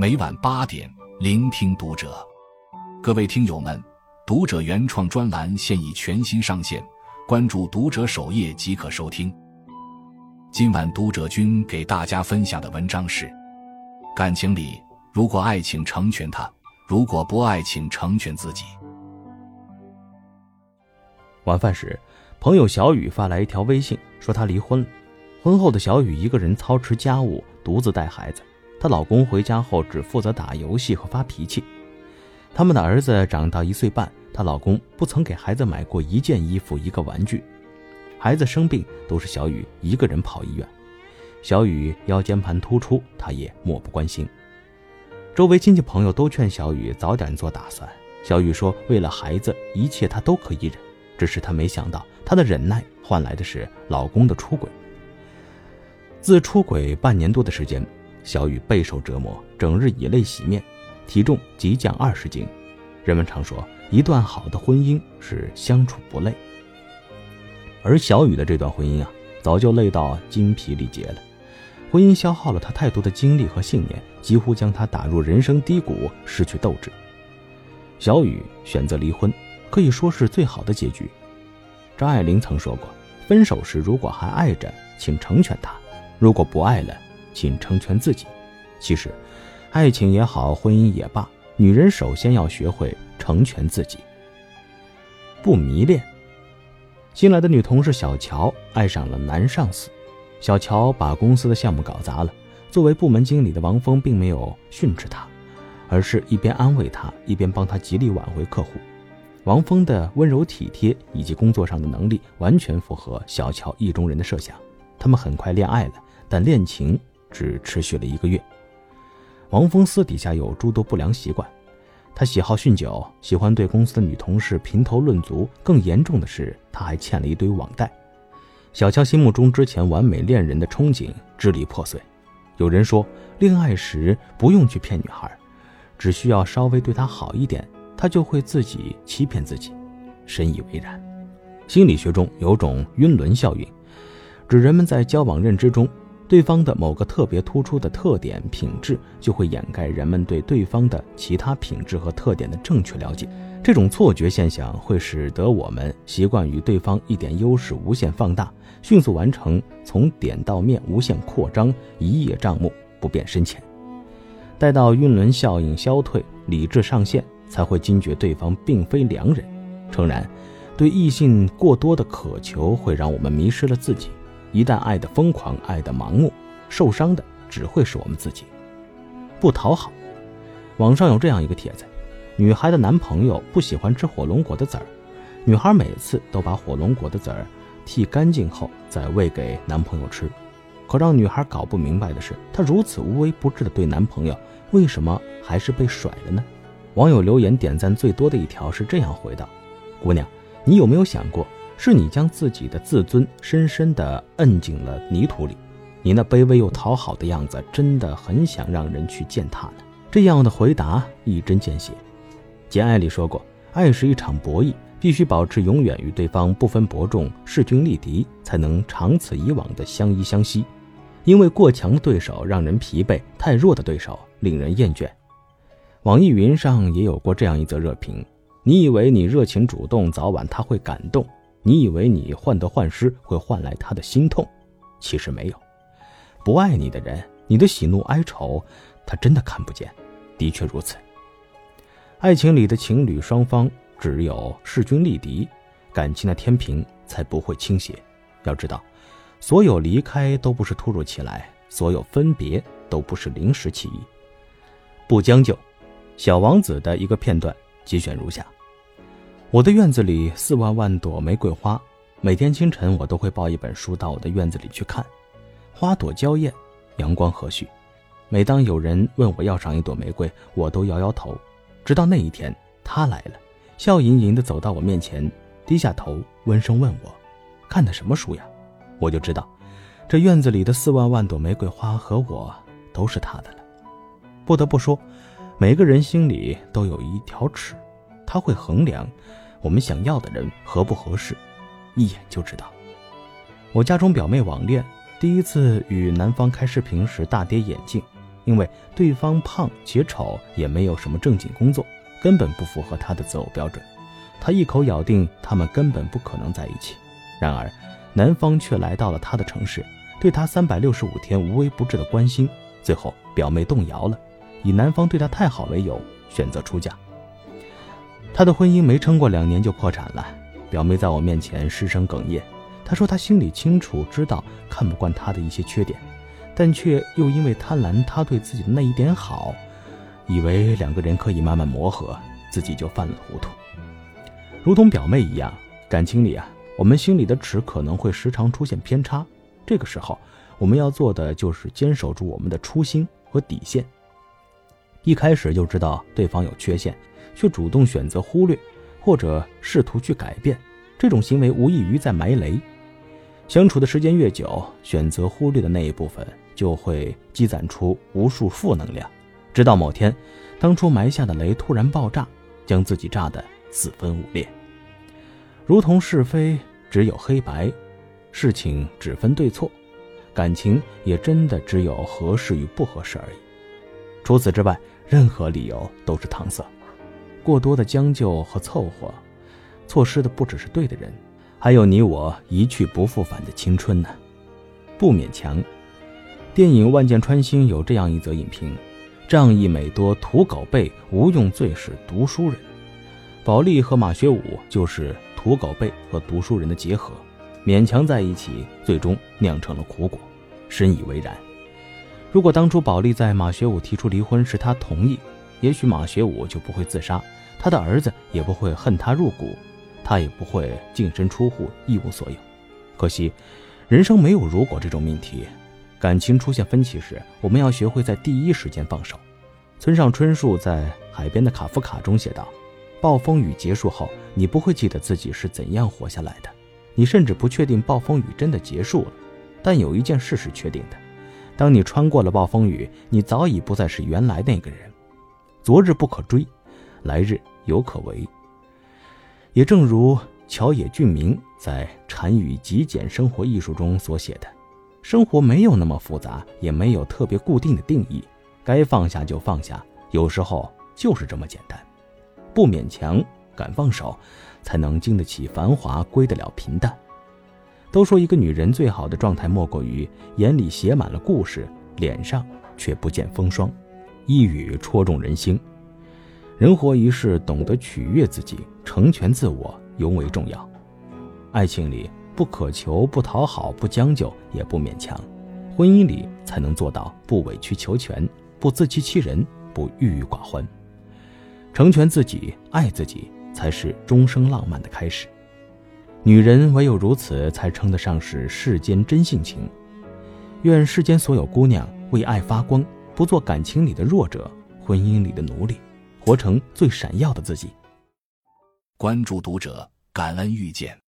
每晚八点，聆听读者。各位听友们，读者原创专栏现已全新上线，关注读者首页即可收听。今晚读者君给大家分享的文章是：感情里，如果爱情成全他，如果不爱情成全自己。晚饭时，朋友小雨发来一条微信，说她离婚了。婚后的小雨一个人操持家务，独自带孩子。她老公回家后只负责打游戏和发脾气。他们的儿子长到一岁半，她老公不曾给孩子买过一件衣服、一个玩具。孩子生病都是小雨一个人跑医院。小雨腰间盘突出，她也漠不关心。周围亲戚朋友都劝小雨早点做打算。小雨说：“为了孩子，一切她都可以忍。只是她没想到，她的忍耐换来的是老公的出轨。自出轨半年多的时间。”小雨备受折磨，整日以泪洗面，体重急降二十斤。人们常说，一段好的婚姻是相处不累。而小雨的这段婚姻啊，早就累到精疲力竭了。婚姻消耗了她太多的精力和信念，几乎将她打入人生低谷，失去斗志。小雨选择离婚，可以说是最好的结局。张爱玲曾说过：“分手时如果还爱着，请成全他；如果不爱了。”请成全自己。其实，爱情也好，婚姻也罢，女人首先要学会成全自己，不迷恋。新来的女同事小乔爱上了男上司，小乔把公司的项目搞砸了。作为部门经理的王峰并没有训斥她，而是一边安慰她，一边帮她极力挽回客户。王峰的温柔体贴以及工作上的能力，完全符合小乔意中人的设想。他们很快恋爱了，但恋情。只持续了一个月。王峰私底下有诸多不良习惯，他喜好酗酒，喜欢对公司的女同事评头论足，更严重的是，他还欠了一堆网贷。小乔心目中之前完美恋人的憧憬支离破碎。有人说，恋爱时不用去骗女孩，只需要稍微对她好一点，她就会自己欺骗自己。深以为然。心理学中有种晕轮效应，指人们在交往认知中。对方的某个特别突出的特点品质，就会掩盖人们对对方的其他品质和特点的正确了解。这种错觉现象会使得我们习惯于对方一点优势无限放大，迅速完成从点到面无限扩张，一叶障目，不变深浅。待到晕轮效应消退，理智上线，才会惊觉对方并非良人。诚然，对异性过多的渴求会让我们迷失了自己。一旦爱的疯狂，爱的盲目，受伤的只会是我们自己。不讨好。网上有这样一个帖子：女孩的男朋友不喜欢吃火龙果的籽儿，女孩每次都把火龙果的籽儿剔干净后再喂给男朋友吃。可让女孩搞不明白的是，她如此无微不至的对男朋友，为什么还是被甩了呢？网友留言点赞最多的一条是这样回道：“姑娘，你有没有想过？”是你将自己的自尊深深地摁进了泥土里，你那卑微又讨好的样子，真的很想让人去践踏呢。这样的回答一针见血。简爱里说过，爱是一场博弈，必须保持永远与对方不分伯仲、势均力敌，才能长此以往的相依相惜。因为过强的对手让人疲惫，太弱的对手令人厌倦。网易云上也有过这样一则热评：你以为你热情主动，早晚他会感动。你以为你患得患失会换来他的心痛，其实没有。不爱你的人，你的喜怒哀愁，他真的看不见。的确如此。爱情里的情侣双方只有势均力敌，感情的天平才不会倾斜。要知道，所有离开都不是突如其来，所有分别都不是临时起意。不将就，《小王子》的一个片段节选如下。我的院子里四万万朵玫瑰花，每天清晨我都会抱一本书到我的院子里去看，花朵娇艳，阳光和煦。每当有人问我要上一朵玫瑰，我都摇摇头。直到那一天，他来了，笑盈盈地走到我面前，低下头，温声问我：“看的什么书呀？”我就知道，这院子里的四万万朵玫瑰花和我都是他的了。不得不说，每个人心里都有一条尺。他会衡量我们想要的人合不合适，一眼就知道。我家中表妹网恋，第一次与男方开视频时大跌眼镜，因为对方胖且丑，也没有什么正经工作，根本不符合她的择偶标准。他一口咬定他们根本不可能在一起。然而，男方却来到了她的城市，对她三百六十五天无微不至的关心。最后，表妹动摇了，以男方对她太好为由，选择出嫁。他的婚姻没撑过两年就破产了。表妹在我面前失声哽咽，她说她心里清楚知道看不惯他的一些缺点，但却又因为贪婪他对自己的那一点好，以为两个人可以慢慢磨合，自己就犯了糊涂。如同表妹一样，感情里啊，我们心里的尺可能会时常出现偏差。这个时候，我们要做的就是坚守住我们的初心和底线。一开始就知道对方有缺陷，却主动选择忽略，或者试图去改变，这种行为无异于在埋雷。相处的时间越久，选择忽略的那一部分就会积攒出无数负能量，直到某天，当初埋下的雷突然爆炸，将自己炸得四分五裂。如同是非只有黑白，事情只分对错，感情也真的只有合适与不合适而已。除此之外，任何理由都是搪塞。过多的将就和凑合，错失的不只是对的人，还有你我一去不复返的青春呢。不勉强。电影《万箭穿心》有这样一则影评：仗义美多土狗辈，无用最是读书人。保利和马学武就是。土狗辈和读书人的结合，勉强在一起，最终酿成了苦果，深以为然。如果当初保利在马学武提出离婚时他同意，也许马学武就不会自杀，他的儿子也不会恨他入骨，他也不会净身出户一无所有。可惜，人生没有如果这种命题，感情出现分歧时，我们要学会在第一时间放手。村上春树在《海边的卡夫卡》中写道。暴风雨结束后，你不会记得自己是怎样活下来的，你甚至不确定暴风雨真的结束了。但有一件事是确定的：当你穿过了暴风雨，你早已不再是原来那个人。昨日不可追，来日犹可为。也正如桥野俊明在《禅语极简生活艺术》中所写的：“生活没有那么复杂，也没有特别固定的定义，该放下就放下，有时候就是这么简单。”不勉强，敢放手，才能经得起繁华，归得了平淡。都说一个女人最好的状态，莫过于眼里写满了故事，脸上却不见风霜，一语戳中人心。人活一世，懂得取悦自己，成全自我，尤为重要。爱情里不渴求，不讨好，不将就，也不勉强；婚姻里才能做到不委曲求全，不自欺欺人，不郁郁寡欢。成全自己，爱自己，才是终生浪漫的开始。女人唯有如此，才称得上是世间真性情。愿世间所有姑娘为爱发光，不做感情里的弱者，婚姻里的奴隶，活成最闪耀的自己。关注读者，感恩遇见。